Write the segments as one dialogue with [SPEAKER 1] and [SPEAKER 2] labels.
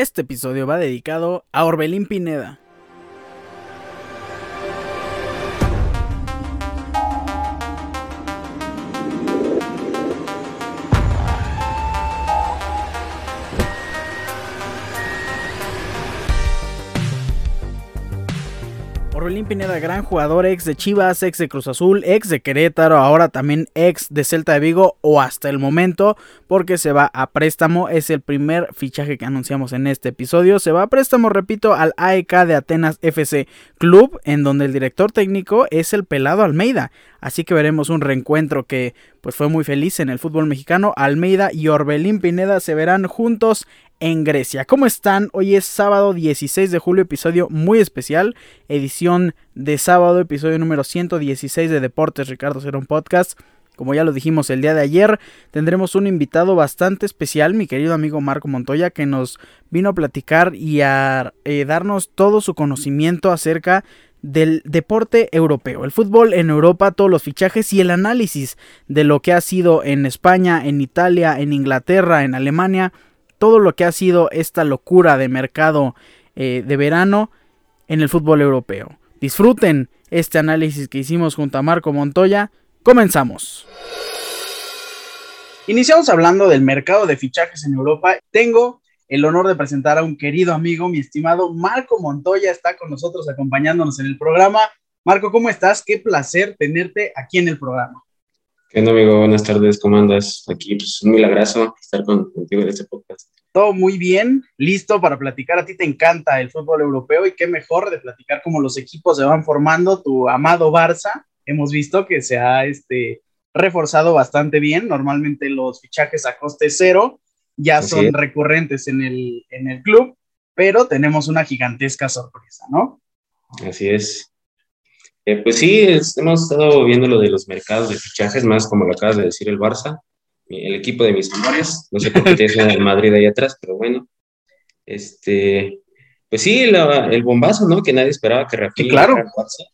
[SPEAKER 1] Este episodio va dedicado a Orbelín Pineda. Orbelín Pineda, gran jugador, ex de Chivas, ex de Cruz Azul, ex de Querétaro, ahora también ex de Celta de Vigo o hasta el momento porque se va a préstamo. Es el primer fichaje que anunciamos en este episodio. Se va a préstamo, repito, al AEK de Atenas FC Club, en donde el director técnico es el pelado Almeida. Así que veremos un reencuentro que pues fue muy feliz en el fútbol mexicano. Almeida y Orbelín Pineda se verán juntos en Grecia. ¿Cómo están? Hoy es sábado 16 de julio, episodio muy especial, edición de sábado, episodio número 116 de Deportes Ricardo Cerón Podcast. Como ya lo dijimos el día de ayer, tendremos un invitado bastante especial, mi querido amigo Marco Montoya, que nos vino a platicar y a eh, darnos todo su conocimiento acerca del deporte europeo, el fútbol en Europa, todos los fichajes y el análisis de lo que ha sido en España, en Italia, en Inglaterra, en Alemania, todo lo que ha sido esta locura de mercado eh, de verano en el fútbol europeo. Disfruten este análisis que hicimos junto a Marco Montoya. Comenzamos. Iniciamos hablando del mercado de fichajes en Europa. Tengo el honor de presentar a un querido amigo, mi estimado Marco Montoya, está con nosotros acompañándonos en el programa. Marco, ¿cómo estás? Qué placer tenerte aquí en el programa.
[SPEAKER 2] ¿Qué onda, amigo? Buenas tardes, ¿cómo andas? Aquí, pues, un milagroso estar contigo en este podcast.
[SPEAKER 1] Todo muy bien, listo para platicar. A ti te encanta el fútbol europeo y qué mejor de platicar cómo los equipos se van formando. Tu amado Barça, hemos visto que se ha este, reforzado bastante bien. Normalmente los fichajes a coste cero ya son recurrentes en el, en el club, pero tenemos una gigantesca sorpresa, ¿no?
[SPEAKER 2] Así es. Eh, pues sí, hemos estado viendo lo de los mercados de fichajes, más como lo acabas de decir el Barça, el equipo de mis amores. No sé por qué tienes el Madrid ahí atrás, pero bueno. Este, pues sí, el bombazo, ¿no? Que nadie esperaba que
[SPEAKER 1] Rafinha claro.
[SPEAKER 2] Barça,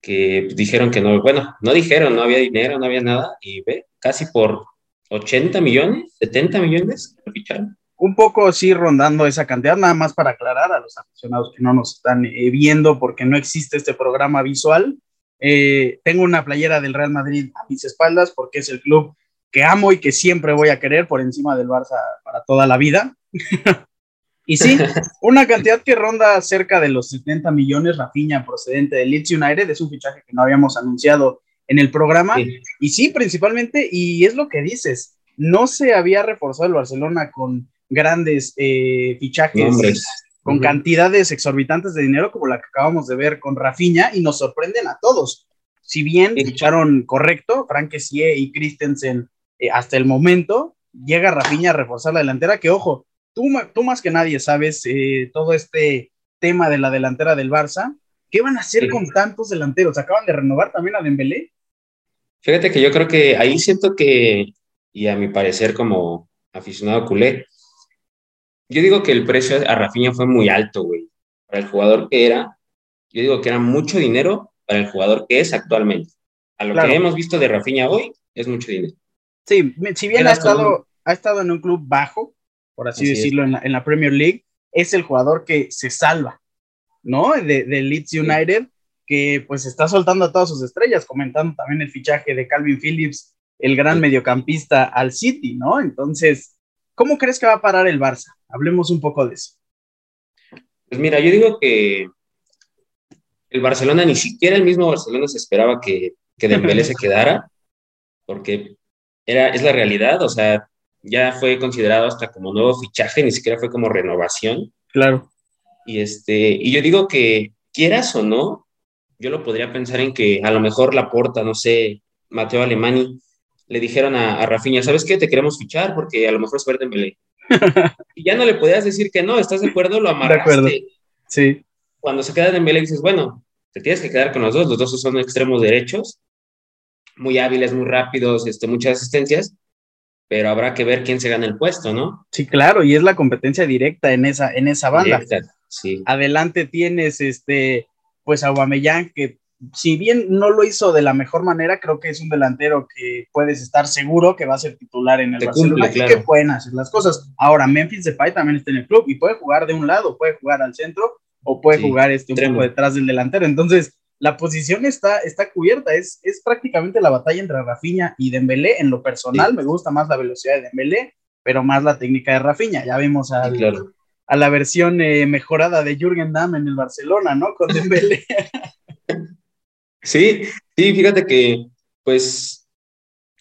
[SPEAKER 2] que dijeron que no, bueno, no dijeron, no había dinero, no había nada, y ve, casi por 80 millones, 70 millones lo ficharon
[SPEAKER 1] un poco sí rondando esa cantidad, nada más para aclarar a los aficionados que no nos están eh, viendo porque no existe este programa visual. Eh, tengo una playera del Real Madrid a mis espaldas porque es el club que amo y que siempre voy a querer por encima del Barça para toda la vida. y sí, una cantidad que ronda cerca de los 70 millones, Rafinha procedente de Leeds United, es un fichaje que no habíamos anunciado en el programa. Y sí, principalmente, y es lo que dices, no se había reforzado el Barcelona con grandes eh, fichajes con cantidades exorbitantes de dinero como la que acabamos de ver con Rafinha y nos sorprenden a todos. Si bien ficharon correcto, Frank y Christensen eh, hasta el momento, llega Rafinha a reforzar la delantera, que ojo, tú, tú más que nadie sabes eh, todo este tema de la delantera del Barça. ¿Qué van a hacer con tantos delanteros? ¿Acaban de renovar también a Dembélé?
[SPEAKER 2] Fíjate que yo creo que ahí siento que, y a mi parecer como aficionado culé, yo digo que el precio a Rafinha fue muy alto, güey. Para el jugador que era, yo digo que era mucho dinero para el jugador que es actualmente. A lo que hemos visto de Rafinha hoy, es mucho dinero.
[SPEAKER 1] Sí, si bien ha estado, ha estado en un club bajo, por así, decirlo, en la, Premier League, es el jugador que se salva, ¿no? De, Leeds United, que pues está soltando a todas sus estrellas, comentando también el fichaje de Calvin Phillips, el gran mediocampista al City, ¿no? Entonces, ¿Cómo crees que va a parar el Barça? Hablemos un poco de eso.
[SPEAKER 2] Pues mira, yo digo que el Barcelona, ni siquiera el mismo Barcelona se esperaba que, que Dembélé se quedara, porque era, es la realidad, o sea, ya fue considerado hasta como nuevo fichaje, ni siquiera fue como renovación.
[SPEAKER 1] Claro.
[SPEAKER 2] Y, este, y yo digo que quieras o no, yo lo podría pensar en que a lo mejor la porta, no sé, Mateo Alemani, le dijeron a, a Rafinha, ¿sabes qué? Te queremos fichar porque a lo mejor es fuerte en y ya no le podías decir que no, ¿estás de acuerdo? Lo amarraste. De acuerdo.
[SPEAKER 1] Sí.
[SPEAKER 2] Cuando se queda en Dembélé dices, bueno, te tienes que quedar con los dos, los dos son extremos derechos, muy hábiles, muy rápidos, este, muchas asistencias, pero habrá que ver quién se gana el puesto, ¿no?
[SPEAKER 1] Sí, claro, y es la competencia directa en esa, en esa banda.
[SPEAKER 2] sí.
[SPEAKER 1] Adelante tienes este, pues a Aubameyang, que si bien no lo hizo de la mejor manera, creo que es un delantero que puedes estar seguro que va a ser titular en el Barcelona y que pueden hacer las cosas. Ahora, Memphis Depay también está en el club y puede jugar de un lado, puede jugar al centro o puede jugar este, un poco detrás del delantero. Entonces, la posición está, está cubierta, es, es prácticamente la batalla entre Rafinha y Dembélé. En lo personal, me gusta más la velocidad de Dembélé, pero más la técnica de Rafinha. Ya vimos a la versión eh, mejorada de Jürgen Damm en el Barcelona, ¿no? Con Dembélé.
[SPEAKER 2] sí, sí, fíjate que, pues,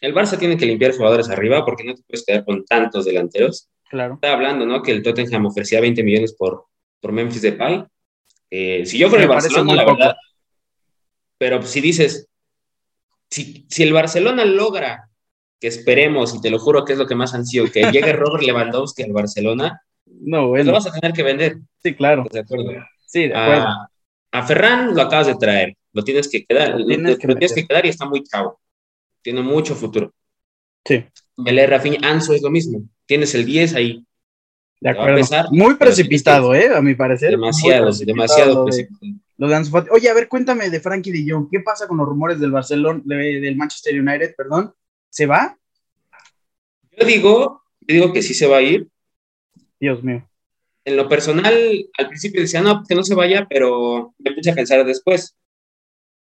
[SPEAKER 2] el Barça tiene que limpiar jugadores arriba porque no te puedes quedar con tantos delanteros.
[SPEAKER 1] Claro.
[SPEAKER 2] Estaba hablando, ¿no? Que el Tottenham ofrecía 20 millones por, por Memphis Depay. Eh, si yo fuera el Barcelona, la verdad, pero si dices, si, si el Barcelona logra, que esperemos, y te lo juro que es lo que más ansío, que llegue Robert Lewandowski al Barcelona,
[SPEAKER 1] no,
[SPEAKER 2] pues lo vas a tener que vender.
[SPEAKER 1] Sí, claro.
[SPEAKER 2] ¿De acuerdo?
[SPEAKER 1] Sí, de acuerdo.
[SPEAKER 2] A, Ferran lo acabas de traer, lo tienes que quedar, lo tienes, que, quedar y está muy chavo. Tiene mucho futuro.
[SPEAKER 1] Sí.
[SPEAKER 2] Melé, Rafinha, Anso es lo mismo. Tienes el 10 ahí.
[SPEAKER 1] De acuerdo. muy precipitado, ¿eh? A mi parecer.
[SPEAKER 2] Demasiado, demasiado precipitado.
[SPEAKER 1] Lo de Oye, a ver, cuéntame de Frankie de Jong. ¿Qué pasa con los rumores del Barcelona, del Manchester United, perdón? ¿Se va?
[SPEAKER 2] Yo digo, yo digo que sí se va a ir.
[SPEAKER 1] Dios mío.
[SPEAKER 2] En lo personal, al principio decía, no, que no se vaya, pero me puse a pensar después.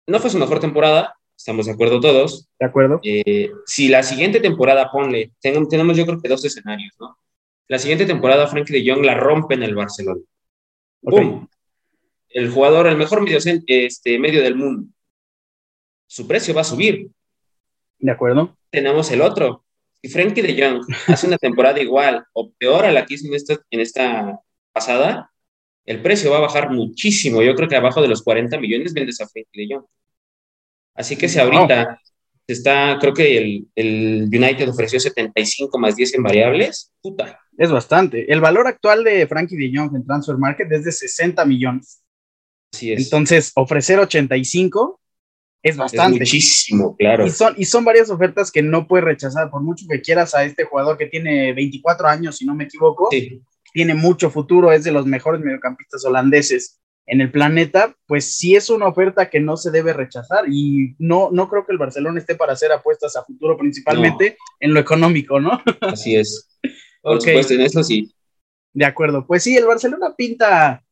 [SPEAKER 2] No fue su mejor temporada, estamos de acuerdo todos.
[SPEAKER 1] De acuerdo.
[SPEAKER 2] Eh, si la siguiente temporada, ponle, tenemos, tenemos yo creo que dos escenarios, ¿no? La siguiente temporada, Frankie de Jong la rompe en el Barcelona. ¡Pum! el jugador, el mejor medio, este, medio del mundo, su precio va a subir.
[SPEAKER 1] De acuerdo.
[SPEAKER 2] Tenemos el otro. Si Frankie de Jong hace una temporada igual o peor a la que hizo en esta, en esta pasada, el precio va a bajar muchísimo. Yo creo que abajo de los 40 millones vendes a Frankie de Jong. Así que si ahorita está, creo que el, el, United ofreció 75 más 10 en variables, puta.
[SPEAKER 1] Es bastante. El valor actual de Frankie de Jong en Transfer Market es de 60 millones. Entonces, ofrecer 85 es bastante.
[SPEAKER 2] muchísimo, claro.
[SPEAKER 1] Y son, y son varias ofertas que no puedes rechazar, por mucho que quieras a este jugador que tiene 24 años, si no me equivoco, tiene mucho futuro, es de los mejores mediocampistas holandeses en el planeta, pues sí es una oferta que no se debe rechazar y no, no creo que el Barcelona esté para hacer apuestas a futuro, principalmente en lo económico, ¿no?
[SPEAKER 2] Así es. Por supuesto, en eso sí.
[SPEAKER 1] De acuerdo, pues sí, el Barcelona pinta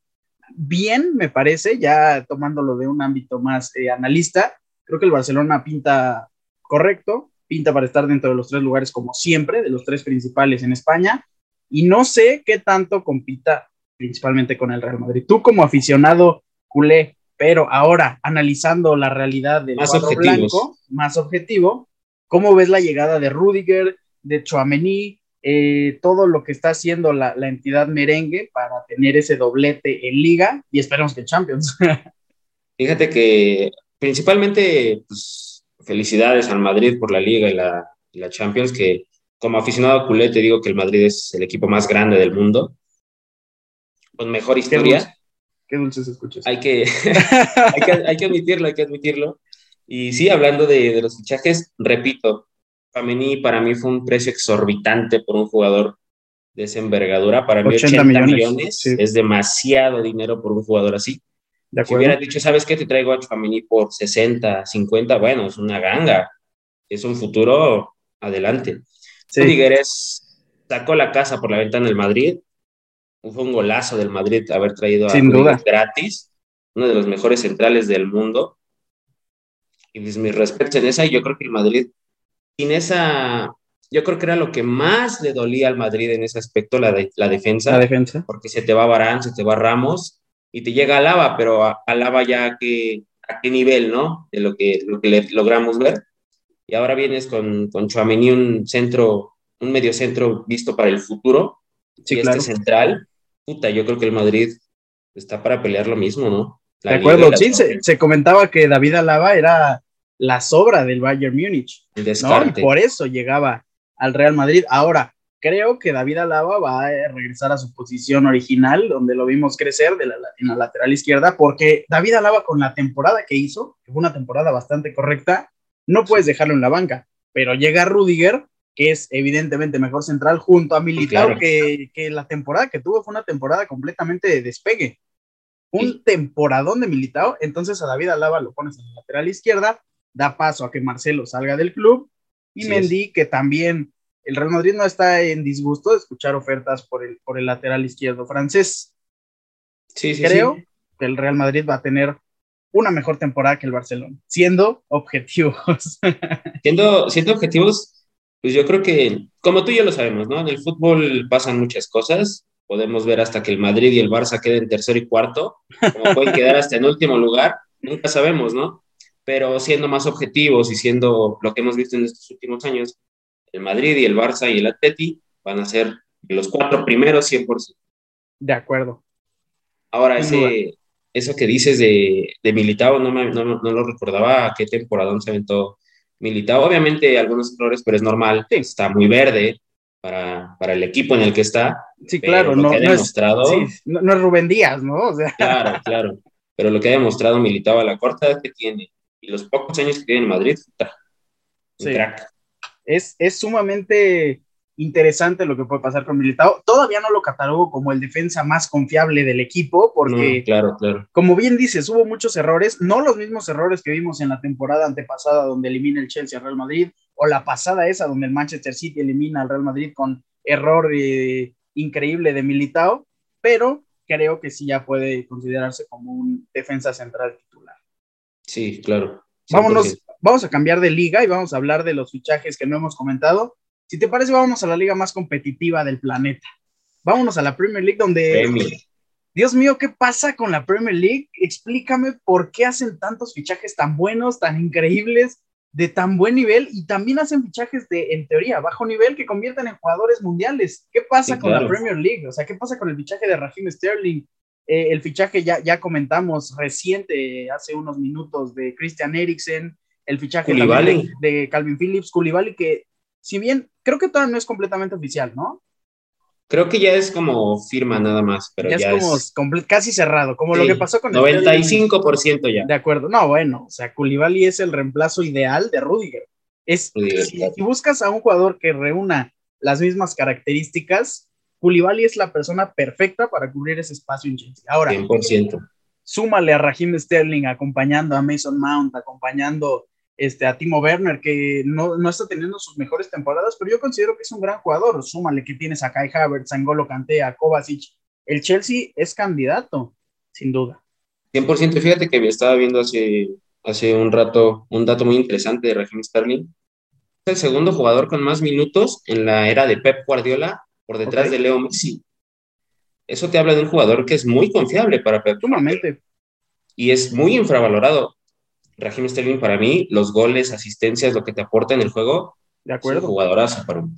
[SPEAKER 1] bien, me parece, ya tomándolo de un ámbito más eh, analista. Creo que el Barcelona pinta correcto, pinta para estar dentro de los tres lugares como siempre, de los tres principales en España. Y no sé qué tanto compita principalmente con el Real Madrid. Tú como aficionado culé, pero ahora analizando la realidad del más blanco, más objetivo, ¿cómo ves la llegada de Rudiger, de Chouameni, eh, todo lo que está haciendo la, entidad merengue para tener ese doblete en liga y esperamos que en Champions.
[SPEAKER 2] Fíjate que principalmente, pues, felicidades al Madrid por la liga y la, la Champions, que como aficionado culé te digo que el Madrid es el equipo más grande del mundo, con mejor historia.
[SPEAKER 1] Qué dulce, se escucha.
[SPEAKER 2] Hay que, hay, que, hay que admitirlo, hay que admitirlo. Y sí, hablando de, de los fichajes, repito, Famini para mí fue un precio exorbitante por un jugador de esa envergadura. Para mí 80, millones, es demasiado dinero por un jugador así. De si hubiera dicho, ¿sabes qué? Te traigo a Famini por 60, 50, bueno, es una ganga. Es un futuro adelante. Sí. sacó la casa por la ventana del Madrid. Fue un golazo del Madrid haber traído a
[SPEAKER 1] Sin duda.
[SPEAKER 2] gratis, uno de los mejores centrales del mundo. Y mis respetos en esa, y yo creo que el Madrid sin esa, yo creo que era lo que más le dolía al Madrid en ese aspecto, la, de, la defensa.
[SPEAKER 1] La defensa.
[SPEAKER 2] Porque se te va Barán, se te va Ramos y te llega Alaba, pero Alaba ya a qué, a qué nivel, ¿no? De lo que, lo que logramos ver. Y ahora vienes con, con Chouameni, un centro, un medio centro visto para el futuro.
[SPEAKER 1] Sí,
[SPEAKER 2] y este central, puta, yo creo que el Madrid está para pelear lo mismo, ¿no?
[SPEAKER 1] de acuerdo, sí, se, comentaba que David Alaba era la sobra del Bayern Múnich. ¿no? Y por eso llegaba al Real Madrid. Ahora, creo que David Alaba va a regresar a su posición original, donde lo vimos crecer de la, en la lateral izquierda, porque David Alaba con la temporada que hizo, que fue una temporada bastante correcta, no puedes dejarlo en la banca, pero llega Rudiger, que es evidentemente mejor central, junto a Militao, que, que, la temporada que tuvo fue una temporada completamente de despegue. un temporadón de Militao, entonces a David Alaba lo pones en la lateral izquierda, da paso a que Marcelo salga del club y Mendy, que también el Real Madrid no está en disgusto de escuchar ofertas por el, por el lateral izquierdo francés.
[SPEAKER 2] Sí, sí,
[SPEAKER 1] Creo que el Real Madrid va a tener una mejor temporada que el Barcelona, siendo objetivos.
[SPEAKER 2] siendo, siendo objetivos, pues yo creo que, como tú y yo lo sabemos, ¿no? En el fútbol pasan muchas cosas. Podemos ver hasta que el Madrid y el Barça queden tercero y cuarto, como pueden quedar hasta en último lugar, nunca sabemos, ¿no? Pero siendo más objetivos y siendo lo que hemos visto en estos últimos años, el Madrid y el Barça y el Atleti van a ser los cuatro primeros 100%.
[SPEAKER 1] De acuerdo.
[SPEAKER 2] Ahora, ese, eso que dices de, de Militao, no, me, no, no, lo recordaba a qué temporada se aventó Militao. Obviamente algunos errores, pero es normal. Está muy verde para, para, el equipo en el que está.
[SPEAKER 1] Sí, claro. No,
[SPEAKER 2] demostrado,
[SPEAKER 1] es, no, es Rubén Díaz, ¿no? O sea.
[SPEAKER 2] Claro, claro. Pero lo que ha demostrado Militao a la corta edad que tiene y los pocos años que tiene en Madrid,
[SPEAKER 1] sí. crack. Es, es sumamente interesante lo que puede pasar con Militao. Todavía no lo catalogo como el defensa más confiable del equipo, porque,
[SPEAKER 2] claro, claro.
[SPEAKER 1] como bien dices, hubo muchos errores, no los mismos errores que vimos en la temporada antepasada donde elimina el Chelsea al Real Madrid, o la pasada esa donde el Manchester City elimina al Real Madrid con error increíble de Militao, pero creo que sí ya puede considerarse como un defensa central.
[SPEAKER 2] Sí, claro.
[SPEAKER 1] Vámonos, vamos a cambiar de liga y vamos a hablar de los fichajes que no hemos comentado. Si te parece, vámonos a la liga más competitiva del planeta. Vámonos a la Premier League, donde. Dios mío, ¿qué pasa con la Premier League? Explícame por qué hacen tantos fichajes tan buenos, tan increíbles, de tan buen nivel y también hacen fichajes de, en teoría, bajo nivel que convierten en jugadores mundiales. ¿Qué pasa
[SPEAKER 2] Sí,
[SPEAKER 1] con
[SPEAKER 2] claro.
[SPEAKER 1] la Premier League? O sea, ¿qué pasa con el fichaje de Raheem Sterling? Eh, el fichaje ya, ya comentamos reciente, hace unos minutos, de Christian Eriksen, el fichaje de, de Calvin Phillips, Koulibaly, que si bien creo que todavía no es completamente oficial, ¿no?
[SPEAKER 2] Creo que ya es como firma nada más, pero
[SPEAKER 1] ya,
[SPEAKER 2] ya,
[SPEAKER 1] es como casi cerrado, como lo que pasó con Sterling.
[SPEAKER 2] 95% ya.
[SPEAKER 1] De acuerdo. No, bueno, o sea, Koulibaly es el reemplazo ideal de Rudiger. Es,
[SPEAKER 2] Rudiger,
[SPEAKER 1] si buscas a un jugador que reúna las mismas características, Koulibaly es la persona perfecta para cubrir ese espacio en Chelsea. Ahora,
[SPEAKER 2] 100%.
[SPEAKER 1] súmale a Raheem Sterling acompañando a Mason Mount, acompañando este, a Timo Werner, que no, no está teniendo sus mejores temporadas, pero yo considero que es un gran jugador. Súmale que tienes a Kai Havertz, a N'Golo Kanté, a Kovacic. El Chelsea es candidato, sin duda.
[SPEAKER 2] 100%. Fíjate que me estaba viendo hace, hace un rato un dato muy interesante de Raheem Sterling. Es el segundo jugador con más minutos en la era de Pep Guardiola por detrás de Leo Messi. Eso te habla de un jugador que es muy confiable para Pep
[SPEAKER 1] Sumamente.
[SPEAKER 2] y es muy infravalorado. Raheem Sterling para mí, los goles, asistencias, lo que te aporta en el juego,
[SPEAKER 1] De
[SPEAKER 2] es un
[SPEAKER 1] acuerdo.
[SPEAKER 2] jugadorazo para mí.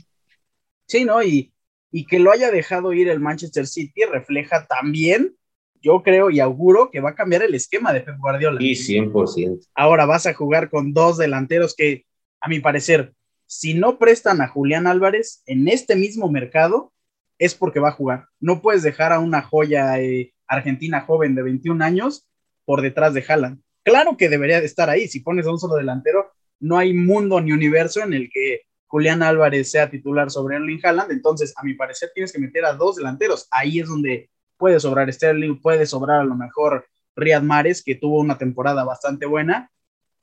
[SPEAKER 1] Sí, ¿no? Y, y que lo haya dejado ir el Manchester City refleja también, yo creo y auguro que va a cambiar el esquema de Pep Guardiola.
[SPEAKER 2] Y 100%.
[SPEAKER 1] Ahora vas a jugar con dos delanteros que, a mi parecer, si no prestan a Julián Álvarez en este mismo mercado, es porque va a jugar. No puedes dejar a una joya eh, argentina joven de 21 años por detrás de Haaland. Claro que debería de estar ahí. Si pones a un solo delantero, no hay mundo ni universo en el que Julián Álvarez sea titular sobre Erling Haaland. Entonces, a mi parecer, tienes que meter a dos delanteros. Ahí es donde puede sobrar Sterling, puede sobrar a lo mejor Riyad Mahrez, que tuvo una temporada bastante buena,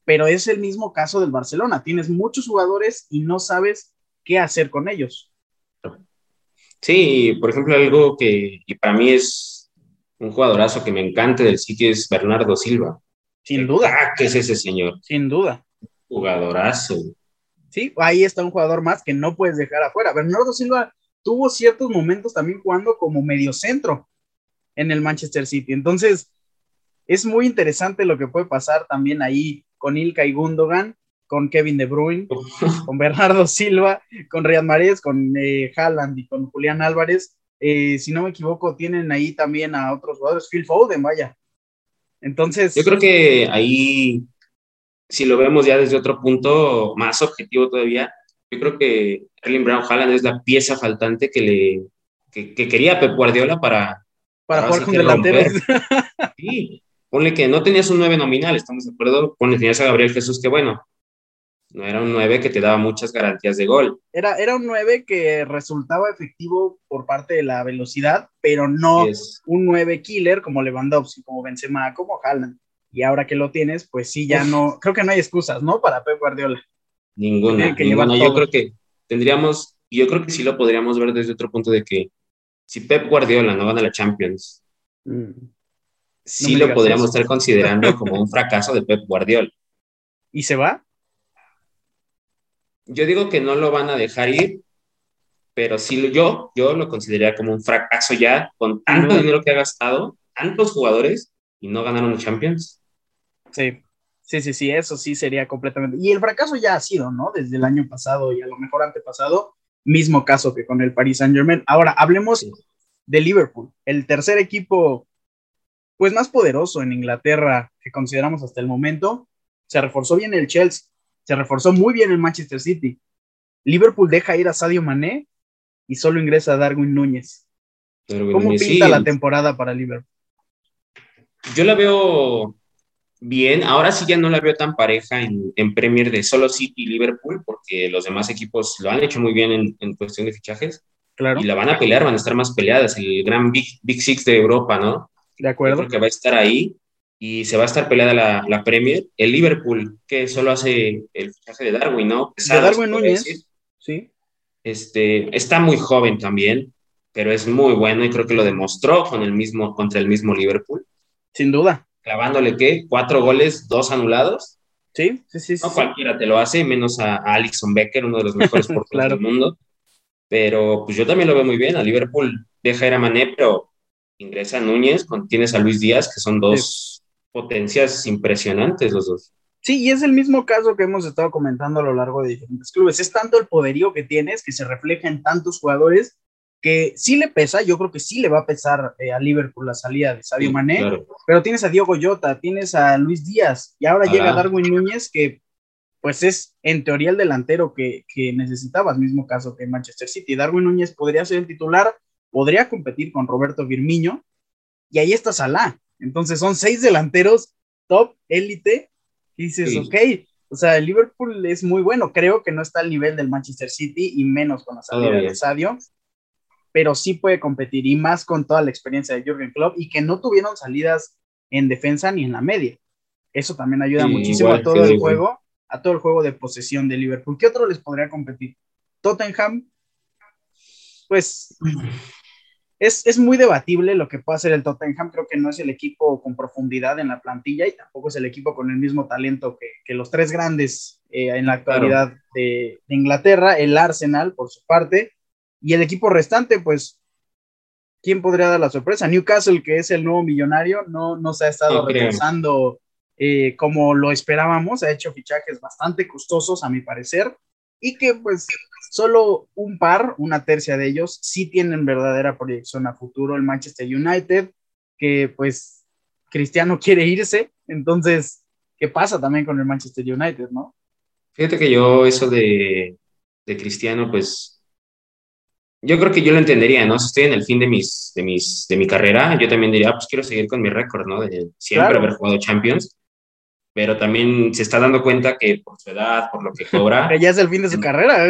[SPEAKER 1] pero es el mismo caso del Barcelona. Tienes muchos jugadores y no sabes qué hacer con ellos.
[SPEAKER 2] Sí, por ejemplo, algo que y para mí es un jugadorazo que me encanta del City es Bernardo Silva.
[SPEAKER 1] Sin duda,
[SPEAKER 2] ¿Qué es ese señor?
[SPEAKER 1] sin duda.
[SPEAKER 2] Jugadorazo.
[SPEAKER 1] Sí, ahí está un jugador más que no puedes dejar afuera. Bernardo Silva tuvo ciertos momentos también jugando como mediocentro en el Manchester City. Entonces, es muy interesante lo que puede pasar también ahí con Ilkay Gundogan, con Kevin De Bruyne, con Bernardo Silva, con Riyad Mahrez, con eh, Haaland y con Julián Álvarez. Eh, si no me equivoco, tienen ahí también a otros jugadores, Phil Foden, vaya. Entonces,
[SPEAKER 2] Yo creo que ahí, si lo vemos ya desde otro punto más objetivo todavía, yo creo que Erling Brown Haaland es la pieza faltante que le que, que quería Pep Guardiola para,
[SPEAKER 1] para
[SPEAKER 2] ahora
[SPEAKER 1] jugar con delanteros.
[SPEAKER 2] sí, ponle que no tenías un 9 nominal, estamos de acuerdo, ponle tenías a Gabriel Jesús, que bueno, No era un 9 que te daba muchas garantías de gol.
[SPEAKER 1] Era, era un 9 que resultaba efectivo por parte de la velocidad, pero no un 9 killer como Lewandowski, como Benzema, como Haaland. Y ahora que lo tienes, pues sí, ya no, creo que no hay excusas, ¿no? Para Pep Guardiola.
[SPEAKER 2] Ninguna, ninguna. Yo creo que tendríamos, yo creo que sí lo podríamos ver desde otro punto de que si Pep Guardiola no gana la Champions, mm. Sí lo podríamos estar considerando como un fracaso de Pep Guardiola.
[SPEAKER 1] ¿Y se va?
[SPEAKER 2] Yo digo que no lo van a dejar ir, pero sí yo, yo lo consideraría como un fracaso ya, con tanto dinero que ha gastado, tantos jugadores, y no ganaron Champions.
[SPEAKER 1] Sí, sí, sí, sí, eso sí sería completamente. Y el fracaso ya ha sido, ¿no? Desde el año pasado y a lo mejor antepasado, mismo caso que con el Paris Saint Germain. Ahora, hablemos de Liverpool, el tercer equipo, pues más poderoso en Inglaterra que consideramos hasta el momento. Se reforzó bien el Chelsea, se reforzó muy bien el Manchester City. Liverpool deja ir a Sadio Mané y solo ingresa a Darwin Núñez. ¿Cómo pinta la temporada para Liverpool?
[SPEAKER 2] Yo la veo bien. Ahora sí ya no la veo tan pareja en, Premier de solo City y Liverpool, porque los demás equipos lo han hecho muy bien en, cuestión de fichajes. Claro. Y la van a pelear, van a estar más peleadas. El gran Big, Big Six de Europa, ¿no?
[SPEAKER 1] De acuerdo.
[SPEAKER 2] Que va a estar ahí y se va a estar peleada la, la, Premier. El Liverpool, que solo hace el fichaje de Darwin, ¿no?
[SPEAKER 1] de Darwin Núñez. Sí.
[SPEAKER 2] Este, está muy joven también, pero es muy bueno y creo que lo demostró con el mismo, contra el mismo Liverpool.
[SPEAKER 1] Sin duda.
[SPEAKER 2] Clavándole, ¿qué? Cuatro goles, dos anulados.
[SPEAKER 1] Sí, sí, sí.
[SPEAKER 2] No cualquiera te lo hace, menos a, Alison Becker, uno de los mejores porteros del mundo. Pero pues yo también lo veo muy bien. A Liverpool deja ir a Mané, pero ingresa a Núñez, tienes a Luis Díaz, que son dos potencias impresionantes los dos.
[SPEAKER 1] Sí, y es el mismo caso que hemos estado comentando a lo largo de diferentes clubes. Es tanto el poderío que tienes que se refleja en tantos jugadores que sí le pesa, yo creo que sí le va a pesar eh, a Liverpool la salida de Sadio Mané, pero tienes a Diego Jota, tienes a Luis Díaz y ahora llega Darwin Núñez que pues es en teoría el delantero que, que necesitabas, mismo caso que Manchester City. Darwin Núñez podría ser el titular, podría competir con Roberto Firmino y ahí está Salah. Entonces son seis delanteros top, élite, y dices, ok, o sea, el Liverpool es muy bueno, creo que no está al nivel del Manchester City y menos con la salida de Sadio, pero sí puede competir y más con toda la experiencia de Jürgen Klopp y que no tuvieron salidas en defensa ni en la media. Eso también ayuda muchísimo a todo el juego, a todo el juego de posesión de Liverpool. ¿Qué otro les podría competir? Tottenham, pues es, es, muy debatible lo que puede hacer el Tottenham. Creo que no es el equipo con profundidad en la plantilla y tampoco es el equipo con el mismo talento que, que los tres grandes eh, en la actualidad de, de, Inglaterra. El Arsenal, por su parte, y el equipo restante, pues, ¿quién podría dar la sorpresa? Newcastle, que es el nuevo millonario, no, no se ha estado regresando eh, como lo esperábamos, ha hecho fichajes bastante costosos, a mi parecer, y que pues solo un par, una tercia de ellos, sí tienen verdadera proyección a futuro. El Manchester United, que pues Cristiano quiere irse, entonces, ¿qué pasa también con el Manchester United, no?
[SPEAKER 2] Fíjate que yo eso de, de Cristiano, pues yo creo que yo lo entendería, ¿no? Si estoy en el fin de, mis, de, mis, de mi carrera, yo también diría, ah, pues quiero seguir con mi récord, ¿no? De siempre haber jugado Champions, pero también se está dando cuenta que por su edad, por lo que cobra...
[SPEAKER 1] ya es el fin de su carrera.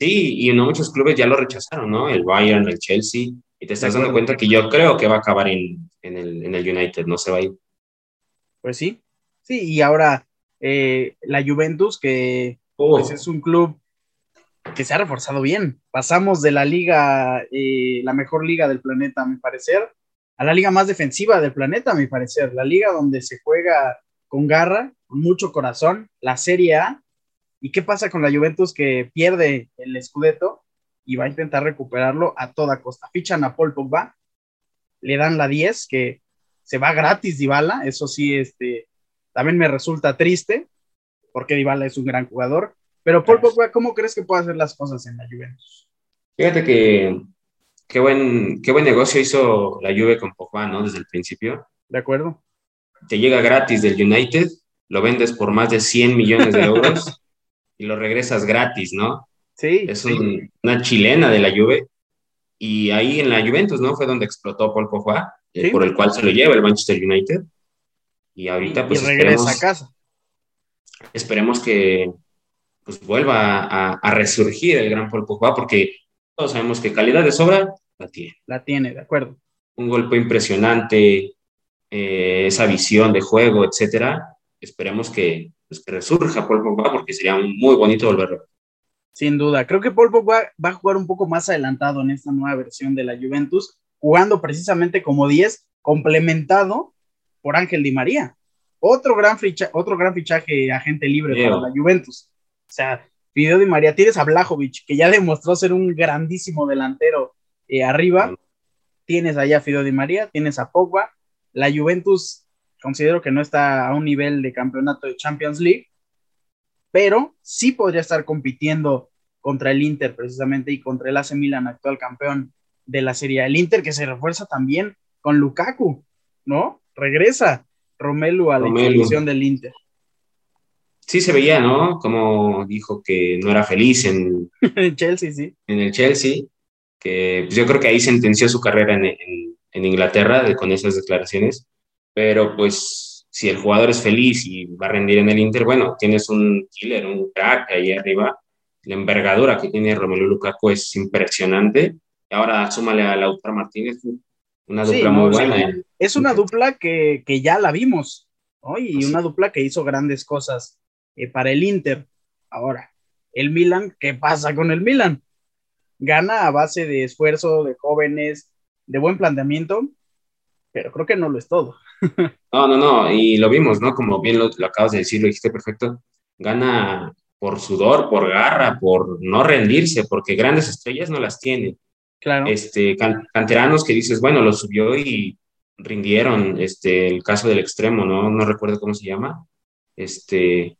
[SPEAKER 2] sí, y no muchos clubes ya lo rechazaron, ¿no? El Bayern, el Chelsea, y te estás dando cuenta que yo creo que va a acabar en, en, el, en el, United, no se va a ir.
[SPEAKER 1] Pues sí, sí, y ahora eh, la Juventus, que pues, oh. es un club que se ha reforzado bien. Pasamos de la liga, eh, la mejor liga del planeta, a mi parecer, a la liga más defensiva del planeta, a mi parecer. La liga donde se juega con garra, con mucho corazón, la Serie A. ¿Y qué pasa con la Juventus que pierde el Scudetto y va a intentar recuperarlo a toda costa? Fichan a Paul Pogba, le dan la 10, que se va gratis Dybala, eso sí, este, también me resulta triste, porque Dybala es un gran jugador, pero Paul Pogba, ¿cómo crees que puede hacer las cosas en la Juventus?
[SPEAKER 2] Fíjate que qué buen, qué buen negocio hizo la Juve con Pogba, ¿no? Desde el principio.
[SPEAKER 1] De acuerdo.
[SPEAKER 2] Te llega gratis del United, lo vendes por más de 100 millones de euros y lo regresas gratis, ¿no?
[SPEAKER 1] Sí.
[SPEAKER 2] Es una chilena de la Juve. Y ahí en la Juventus, ¿no? Fue donde explotó Paul Pogba, eh, por el cual se lo lleva el Manchester United. Y ahorita, pues.
[SPEAKER 1] Y regresa a casa
[SPEAKER 2] esperemos que pues, vuelva a, resurgir el gran Paul Pogba, porque todos sabemos que calidad de sobra la tiene.
[SPEAKER 1] La tiene, de acuerdo.
[SPEAKER 2] Un golpe impresionante, eh, esa visión de juego, etcétera. Esperemos que, pues, que resurja Paul Pogba, porque sería muy bonito volverlo.
[SPEAKER 1] Sin duda, creo que Paul Pogba va a jugar un poco más adelantado en esta nueva versión de la Juventus, jugando precisamente como 10, complementado por Ángel Di María. Otro gran, ficha, otro gran fichaje agente libre para la Juventus. O sea, Fideo Di María, tienes a Blajovic, que ya demostró ser un grandísimo delantero eh, arriba. Tienes allá a Fideo Di María, tienes a Pogba. La Juventus considero que no está a un nivel de campeonato de Champions League, pero sí podría estar compitiendo contra el Inter precisamente y contra el AC Milan, actual campeón de la Serie. El Inter que se refuerza también con Lukaku, ¿no? Regresa Romelu a la institución del Inter.
[SPEAKER 2] Sí se veía, ¿no? Como dijo que no era feliz en
[SPEAKER 1] Chelsea, sí.
[SPEAKER 2] En el Chelsea, que pues, yo creo que ahí sentenció su carrera en, en Inglaterra con esas declaraciones, pero pues si el jugador es feliz y va a rendir en el Inter, bueno, tienes un killer, un crack ahí arriba. La envergadura que tiene Romelu Lukaku es impresionante. Y ahora súmale a Lautaro Martínez, una dupla muy buena.
[SPEAKER 1] Es una dupla que, ya la vimos, y una dupla que hizo grandes cosas eh, para el Inter. Ahora, el Milan, ¿qué pasa con el Milan? Gana a base de esfuerzo, de jóvenes, de buen planteamiento, pero creo que no lo es todo.
[SPEAKER 2] No, no, no, y lo vimos, ¿no? Como bien lo, acabas de decir, lo dijiste perfecto, gana por sudor, por garra, por no rendirse, porque grandes estrellas no las tiene.
[SPEAKER 1] Claro.
[SPEAKER 2] Este, canteranos que dices, bueno, lo subió y rindieron, este, el caso del extremo, ¿no? No recuerdo cómo se llama. Este,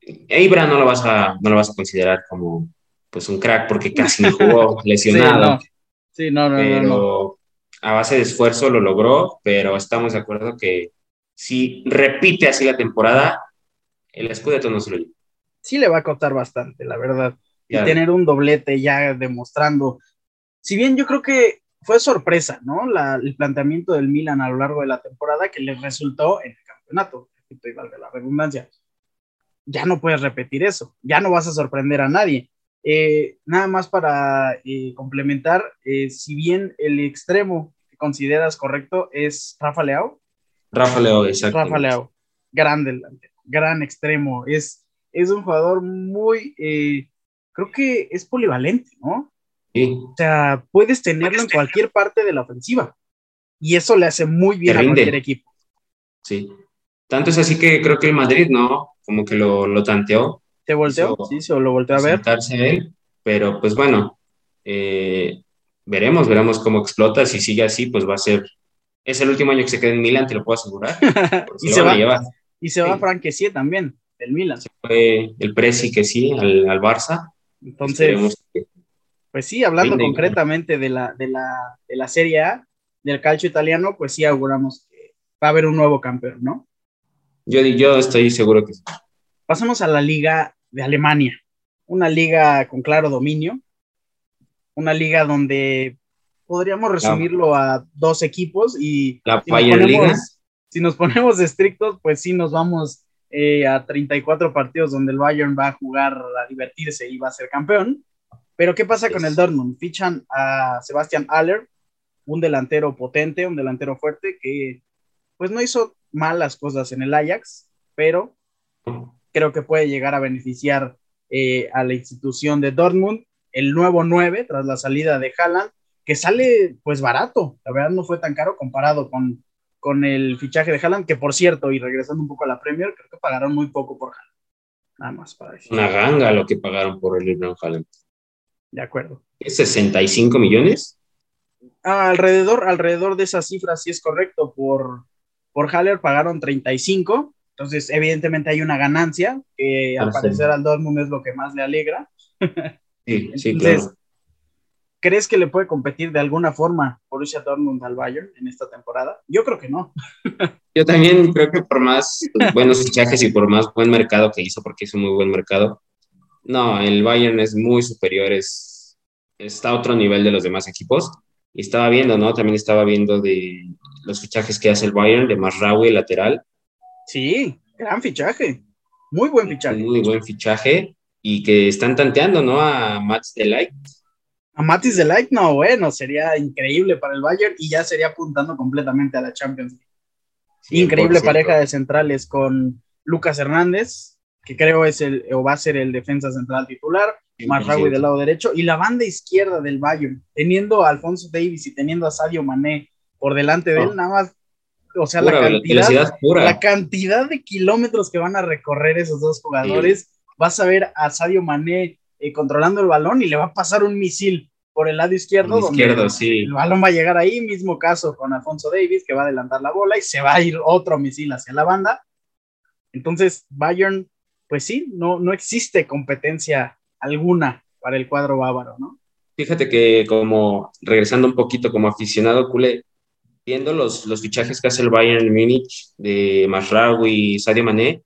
[SPEAKER 2] Eibra no lo vas a, no lo vas a considerar como, pues, un crack, porque casi no jugó lesionado.
[SPEAKER 1] Sí, sí, no, no,
[SPEAKER 2] pero,
[SPEAKER 1] no
[SPEAKER 2] a base de esfuerzo lo logró, pero estamos de acuerdo que si repite así la temporada, el Scudetto no se lo lleva.
[SPEAKER 1] Sí le va a costar bastante, la verdad. Y tener un doblete ya demostrando. Si bien yo creo que fue sorpresa, ¿no? el planteamiento del Milan a lo largo de la temporada que le resultó en el campeonato, y valga la redundancia. Ya no puedes repetir eso, ya no vas a sorprender a nadie. Eh, nada más para eh, complementar, eh, si bien el extremo que consideras correcto es Rafa Leao.
[SPEAKER 2] Rafa Leao, exacto.
[SPEAKER 1] Rafa Leao, gran gran extremo. Es, es un jugador muy, creo que es polivalente, ¿no?
[SPEAKER 2] Sí.
[SPEAKER 1] O sea, puedes tenerlo en cualquier parte de la ofensiva. Y eso le hace muy bien a cualquier equipo.
[SPEAKER 2] Sí. Tanto es así que creo que el Madrid, ¿no? Como que lo, lo tanteó
[SPEAKER 1] ¿Se volteó? sí, se lo volteó a ver.
[SPEAKER 2] Él, pero pues bueno, eh, veremos, veremos cómo explota. Si sigue así, pues va a ser. Es el último año que se queda en Milan, te lo puedo asegurar.
[SPEAKER 1] y, se va, y se va Frank también, del Milan. Se
[SPEAKER 2] fue el Presi que sí, al, al Barça.
[SPEAKER 1] Entonces, pues sí, hablando concretamente de la, de, la, de la Serie A, del calcio italiano, pues sí auguramos que va a haber un nuevo campeón, ¿no?
[SPEAKER 2] Yo, yo estoy seguro que sí.
[SPEAKER 1] Pasamos a la liga de Alemania, una liga con claro dominio, una liga donde podríamos resumirlo a dos equipos y
[SPEAKER 2] la si, nos ponemos,
[SPEAKER 1] si nos ponemos estrictos, pues sí nos vamos eh, a 34 partidos donde el Bayern va a jugar a divertirse y va a ser campeón. Pero ¿qué pasa con el Dortmund? Fichan a Sebastian Aller, un delantero potente, un delantero fuerte que pues no hizo malas cosas en el Ajax, pero creo que puede llegar a beneficiar eh, a la institución de Dortmund. El nuevo 9, tras la salida de Haaland, que sale pues barato, la verdad no fue tan caro comparado con, con el fichaje de Haaland, que por cierto, y regresando un poco a la Premier, creo que pagaron muy poco por Haaland. Nada más para decir.
[SPEAKER 2] Una ganga lo que pagaron por el Irving Haaland.
[SPEAKER 1] De acuerdo.
[SPEAKER 2] ¿Es 65 millones?
[SPEAKER 1] alrededor, alrededor de esa cifra, sí es correcto. Por, por Haller pagaron 35 entonces, evidentemente hay una ganancia, que al parecer al Dortmund es lo que más le alegra.
[SPEAKER 2] Sí, sí, claro.
[SPEAKER 1] ¿Crees que le puede competir de alguna forma Borussia Dortmund al Bayern en esta temporada? Yo creo que no.
[SPEAKER 2] Yo también creo que por más buenos fichajes y por más buen mercado que hizo, porque hizo muy buen mercado, no, el Bayern es muy superior, es, está a otro nivel de los demás equipos. Y estaba viendo, ¿no? También estaba viendo de los fichajes que hace el Bayern, de Masraoui, lateral,
[SPEAKER 1] Sí, gran fichaje. Muy buen fichaje.
[SPEAKER 2] Muy buen fichaje y que están tanteando, ¿no? A Mats Delight.
[SPEAKER 1] A Matis Delight, no, bueno, sería increíble para el Bayern y ya sería apuntando completamente a la Champions League. Increíble pareja de centrales con Lucas Hernández, que creo es el o va a ser el defensa central titular, Marraui del lado derecho, y la banda izquierda del Bayern, teniendo a Alfonso Davis y teniendo a Sadio Mané por delante de él, nada más, o sea, la, cantidad, la cantidad de kilómetros que van a recorrer esos dos jugadores, vas a ver a Sadio Mané eh, controlando el balón y le va a pasar un misil por el lado izquierdo,
[SPEAKER 2] el izquierdo sí.
[SPEAKER 1] el balón va a llegar ahí, mismo caso con Alfonso Davis, que va a adelantar la bola y se va a ir otro misil hacia la banda. Entonces, Bayern, pues sí, no, no existe competencia alguna para el cuadro bávaro, ¿no?
[SPEAKER 2] Fíjate que como, regresando un poquito como aficionado culé, viendo los, los fichajes que hace el Bayern Múnich de Masraoui y Sadio Mané,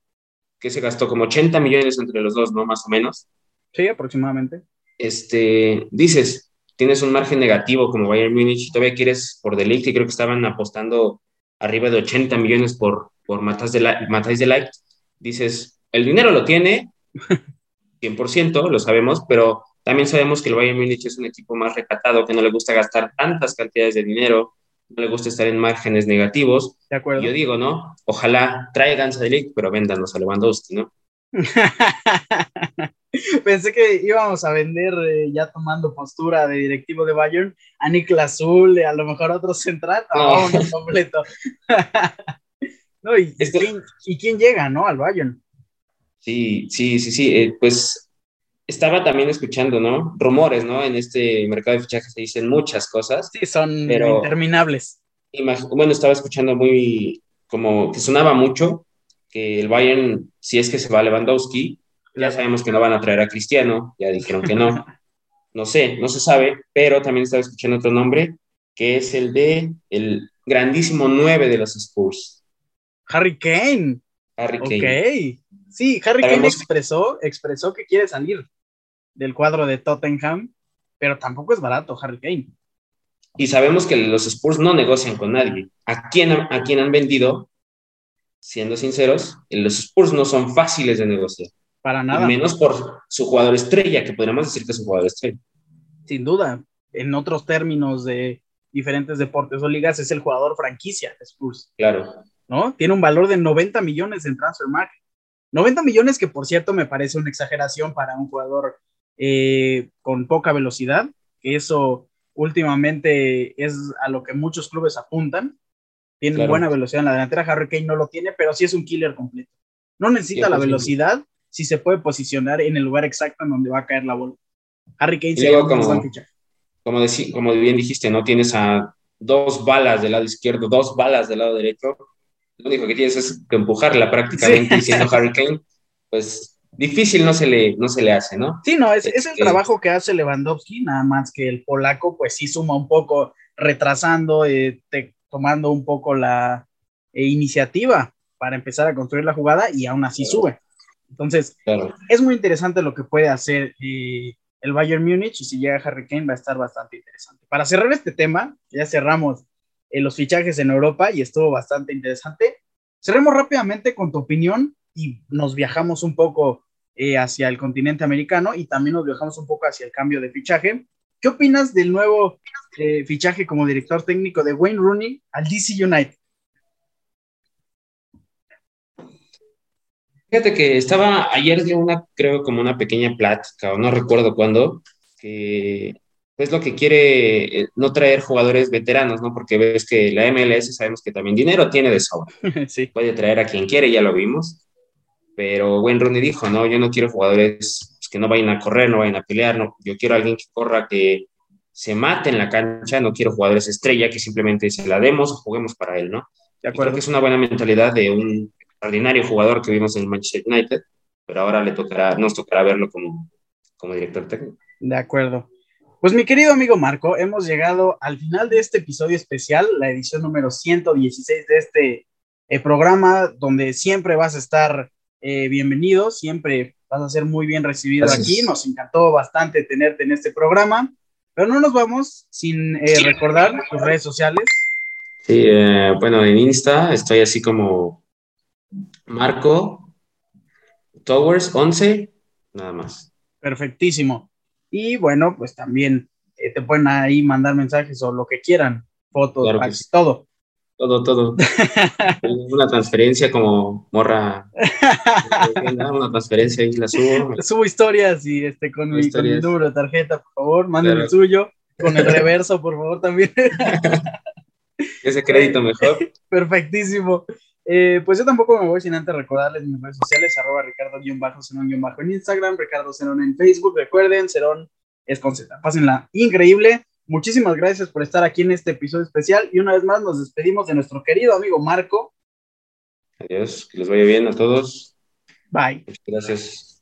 [SPEAKER 2] que se gastó como 80 millones entre los dos, ¿no? Más o menos.
[SPEAKER 1] Sí, aproximadamente.
[SPEAKER 2] Este, dices, tienes un margen negativo como Bayern Múnich y todavía quieres por Delict, y creo que estaban apostando arriba de 80 millones por, por Matas de, Light, dices, el dinero lo tiene, 100%, lo sabemos, pero también sabemos que el Bayern Múnich es un equipo más recatado, que no le gusta gastar tantas cantidades de dinero, no le gusta estar en márgenes negativos.
[SPEAKER 1] De acuerdo.
[SPEAKER 2] Yo digo, ¿no? Ojalá traigan a Delict, pero véndanos a Lewandowski, ¿no?
[SPEAKER 1] Pensé que íbamos a vender, eh, ya tomando postura de directivo de Bayern, a Niklas Azul, a lo mejor otro central. No, no, completo. y, quién, llega, no? Al Bayern.
[SPEAKER 2] Sí, sí, sí, sí. Eh, pues estaba también escuchando, ¿no? Rumores, ¿no? En este mercado de fichajes se dicen muchas cosas.
[SPEAKER 1] Sí, son interminables.
[SPEAKER 2] Bueno, estaba escuchando muy, como que sonaba mucho que el Bayern, si es que se va a Lewandowski, ya sabemos que no van a traer a Cristiano, ya dijeron que no. No sé, no se sabe, pero también estaba escuchando otro nombre, que es el de el grandísimo 9 de los Spurs.
[SPEAKER 1] Harry Kane.
[SPEAKER 2] Harry Kane.
[SPEAKER 1] Ok. Sí, Harry Kane expresó, expresó que quiere salir del cuadro de Tottenham, pero tampoco es barato Harry Kane.
[SPEAKER 2] Y sabemos que los Spurs no negocian con nadie. ¿A quién, a quién han vendido? Siendo sinceros, los Spurs no son fáciles de negociar.
[SPEAKER 1] Para nada.
[SPEAKER 2] Menos por su jugador estrella, que podríamos decir que es un jugador estrella.
[SPEAKER 1] Sin duda. En otros términos de diferentes deportes o ligas, es el jugador franquicia Spurs.
[SPEAKER 2] Claro.
[SPEAKER 1] ¿No? Tiene un valor de 90 millones en transfer market. 90 millones que, por cierto, me parece una exageración para un jugador eh, con poca velocidad, que eso últimamente es a lo que muchos clubes apuntan. Tiene buena velocidad en la delantera. Harry Kane no lo tiene, pero sí es un killer completo. No necesita la velocidad, si se puede posicionar en el lugar exacto en donde va a caer la bola. Harry Kane se
[SPEAKER 2] como, como, como bien dijiste, no tienes a dos balas del lado izquierdo, dos balas del lado derecho. Lo único que tienes es que empujarla prácticamente, siendo Harry Kane, pues difícil no se le, no se le hace, ¿no?
[SPEAKER 1] Sí, no, es, es el este trabajo que hace Lewandowski, nada más que el polaco, pues sí suma un poco, retrasando, eh, tomando un poco la eh, iniciativa para empezar a construir la jugada y aún así sube. Entonces, es muy interesante lo que puede hacer eh, el Bayern Múnich y si llega Harry Kane va a estar bastante interesante. Para cerrar este tema, ya cerramos los fichajes en Europa y estuvo bastante interesante. Cerremos rápidamente con tu opinión y nos viajamos un poco eh, hacia el continente americano y también nos viajamos un poco hacia el cambio de fichaje. ¿Qué opinas del nuevo fichaje como director técnico de Wayne Rooney al DC United?
[SPEAKER 2] Fíjate que estaba ayer de una, creo, como una pequeña plática, o no recuerdo cuándo, que es lo que quiere eh, no traer jugadores veteranos, ¿no? Porque ves que la MLS sabemos que también dinero tiene de sobra.
[SPEAKER 1] Sí.
[SPEAKER 2] Puede traer a quien quiere, ya lo vimos. Pero Wayne Rooney dijo, no, yo no quiero jugadores que no vayan a correr, no vayan a pelear, no, yo quiero alguien que corra, que se mate en la cancha, no quiero jugadores estrella que simplemente se la demos o juguemos para él, ¿no? De acuerdo. que es una buena mentalidad de un extraordinario jugador que vimos en el Manchester United, pero ahora le tocará, nos tocará verlo como, como director técnico.
[SPEAKER 1] De acuerdo. Pues mi querido amigo Marco, hemos llegado al final de este episodio especial, la edición número 116 de este eh, programa, donde siempre vas a estar eh, bienvenido, siempre vas a ser muy bien recibido aquí. Nos encantó bastante tenerte en este programa, pero no nos vamos sin eh, recordar tus redes sociales.
[SPEAKER 2] Sí, bueno, en Insta estoy así como Marco Towers 11, nada más.
[SPEAKER 1] Perfectísimo. Y bueno, pues también eh, te pueden ahí mandar mensajes o lo que quieran, fotos,
[SPEAKER 2] Claro que
[SPEAKER 1] fax,
[SPEAKER 2] sí.
[SPEAKER 1] todo.
[SPEAKER 2] Todo, todo. Una transferencia como morra. Una transferencia ahí la subo.
[SPEAKER 1] Subo historias y este con, mi, con mi número de tarjeta, por favor, manden
[SPEAKER 2] Claro.
[SPEAKER 1] el suyo, con el reverso, por favor, también.
[SPEAKER 2] Ese crédito mejor.
[SPEAKER 1] Perfectísimo. Eh, pues yo tampoco me voy sin antes recordarles mis redes sociales, arroba ricardo-cenón- en Instagram, Ricardo Cenón en Facebook. Recuerden, Cerón es con Z. Pásenla increíble. Muchísimas gracias por estar aquí en este episodio especial y una vez más nos despedimos de nuestro querido amigo Marco.
[SPEAKER 2] Adiós, que les vaya bien a todos.
[SPEAKER 1] Bye.
[SPEAKER 2] Muchas gracias.